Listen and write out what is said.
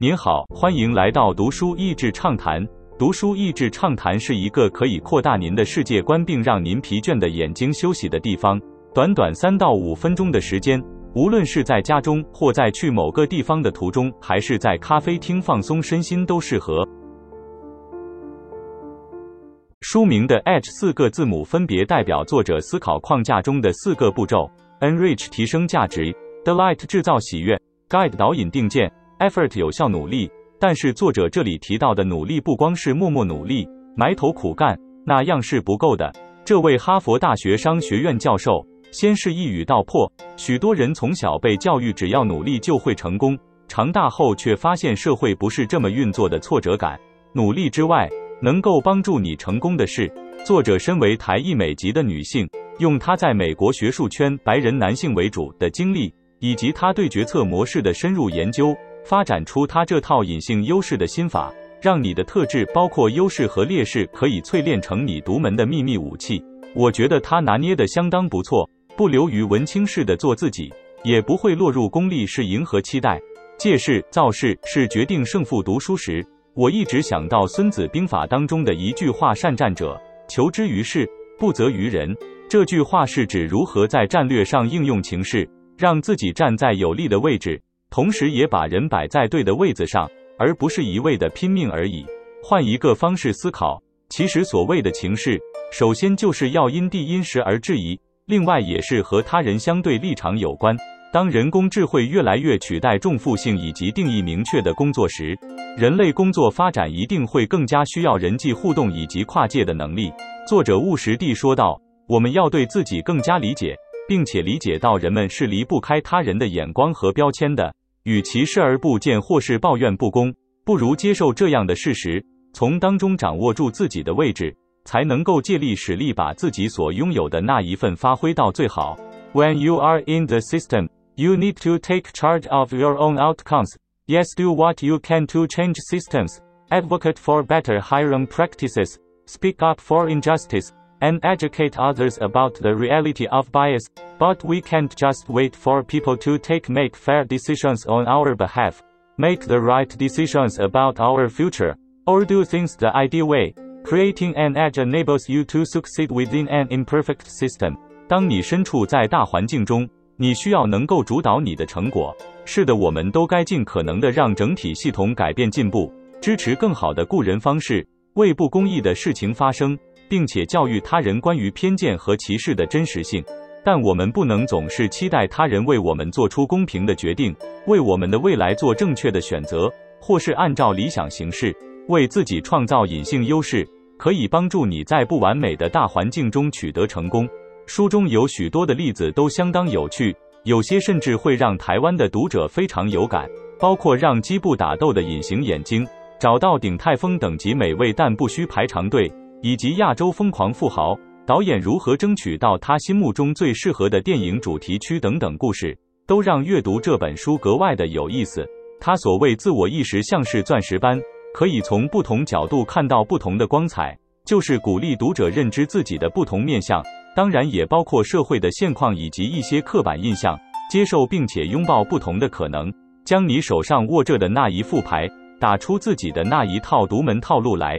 您好，欢迎来到读书益智畅谈。读书益智畅谈是一个可以扩大您的世界观，并让您疲倦的眼睛休息的地方。短短三到五分钟的时间，无论是在家中，或在去某个地方的途中，还是在咖啡厅放松身心，都适合。书名的 H 四个字母分别代表作者思考框架中的四个步骤：Enrich 提升价值，Delight 制造喜悦，Guide 导引定见，Effort 有效努力。但是作者这里提到的努力，不光是默默努力、埋头苦干，那样是不够的。这位哈佛大学商学院教授先是一语道破：许多人从小被教育只要努力就会成功，长大后却发现社会不是这么运作的。挫折感，努力之外，能够帮助你成功的事。作者身为台裔美籍的女性，用她在美国学术圈白人男性为主的经历，以及她对决策模式的深入研究。发展出他这套隐性优势的心法，让你的特质包括优势和劣势可以淬炼成你独门的秘密武器。我觉得他拿捏的相当不错，不流于文青式的做自己，也不会落入功利式迎合期待。借势造势是决定胜负。读书时，我一直想到《孙子兵法》当中的一句话：“善战者，求之于事，不责于人。”这句话是指如何在战略上应用情势，让自己站在有利的位置。同时也把人摆在对的位子上，而不是一味的拼命而已。换一个方式思考，其实所谓的情势，首先就是要因地因时而质疑，另外也是和他人相对立场有关。当人工智慧越来越取代重复性以及定义明确的工作时，人类工作发展一定会更加需要人际互动以及跨界的能力。作者务实地说道：“我们要对自己更加理解，并且理解到人们是离不开他人的眼光和标签的。”与其视而不见或是抱怨不公，不如接受这样的事实，从当中掌握住自己的位置，才能够借力使力，把自己所拥有的那一份发挥到最好。When you are in the system, you need to take charge of your own outcomes. Yes, do what you can to change systems. Advocate for better hiring practices. Speak up for injustice. and educate others about the reality of bias, but we can't just wait for people to take make fair decisions on our behalf, make the right decisions about our future, or do things the ideal way. Creating an edge enables you to succeed within an imperfect system. 当你身处在大环境中，你需要能够主导你的成果。是的，我们都该尽可能的让整体系统改变进步，支持更好的雇人方式，为不公义的事情发生。 并且教育他人关于偏见和歧视的真实性，但我们不能总是期待他人为我们做出公平的决定，为我们的未来做正确的选择，或是按照理想行事，为自己创造隐性优势，可以帮助你在不完美的大环境中取得成功。书中有许多的例子都相当有趣，有些甚至会让台湾的读者非常有感，包括让基部打斗的隐形眼睛，找到鼎泰丰等级美味但不需排长队。以及亚洲疯狂富豪导演如何争取到他心目中最适合的电影主题曲等等故事，都让阅读这本书格外的有意思。他所谓自我意识像是钻石般，可以从不同角度看到不同的光彩，就是鼓励读者认知自己的不同面相，当然也包括社会的现况以及一些刻板印象，接受并且拥抱不同的可能，将你手上握着的那一副牌打出自己的那一套独门套路来。